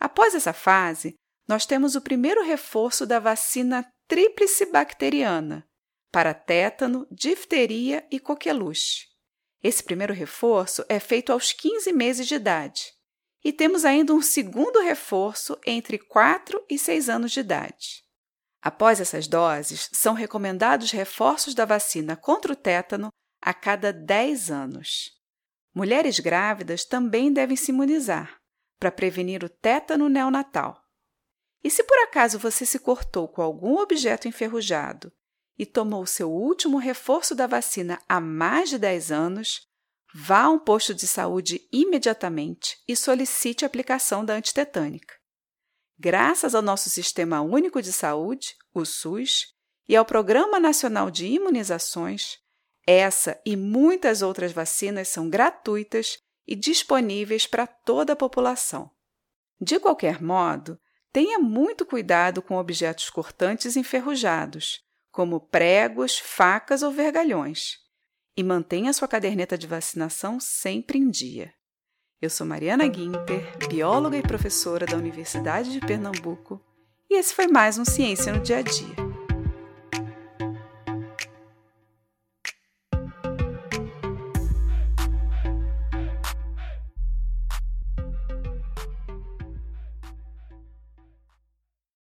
Após essa fase, nós temos o primeiro reforço da vacina tríplice bacteriana, para tétano, difteria e coqueluche. Esse primeiro reforço é feito aos 15 meses de idade. E temos ainda um segundo reforço entre 4 e 6 anos de idade. Após essas doses, são recomendados reforços da vacina contra o tétano a cada 10 anos. Mulheres grávidas também devem se imunizar para prevenir o tétano neonatal. E se por acaso você se cortou com algum objeto enferrujado e tomou seu último reforço da vacina há mais de 10 anos, vá a um posto de saúde imediatamente e solicite a aplicação da antitetânica. Graças ao nosso Sistema Único de Saúde, o SUS, e ao Programa Nacional de Imunizações, essa e muitas outras vacinas são gratuitas e disponíveis para toda a população. De qualquer modo, tenha muito cuidado com objetos cortantes enferrujados, como pregos, facas ou vergalhões, e mantenha sua caderneta de vacinação sempre em dia. Eu sou Mariana Guinter, bióloga e professora da Universidade de Pernambuco, e esse foi mais um Ciência no Dia a Dia.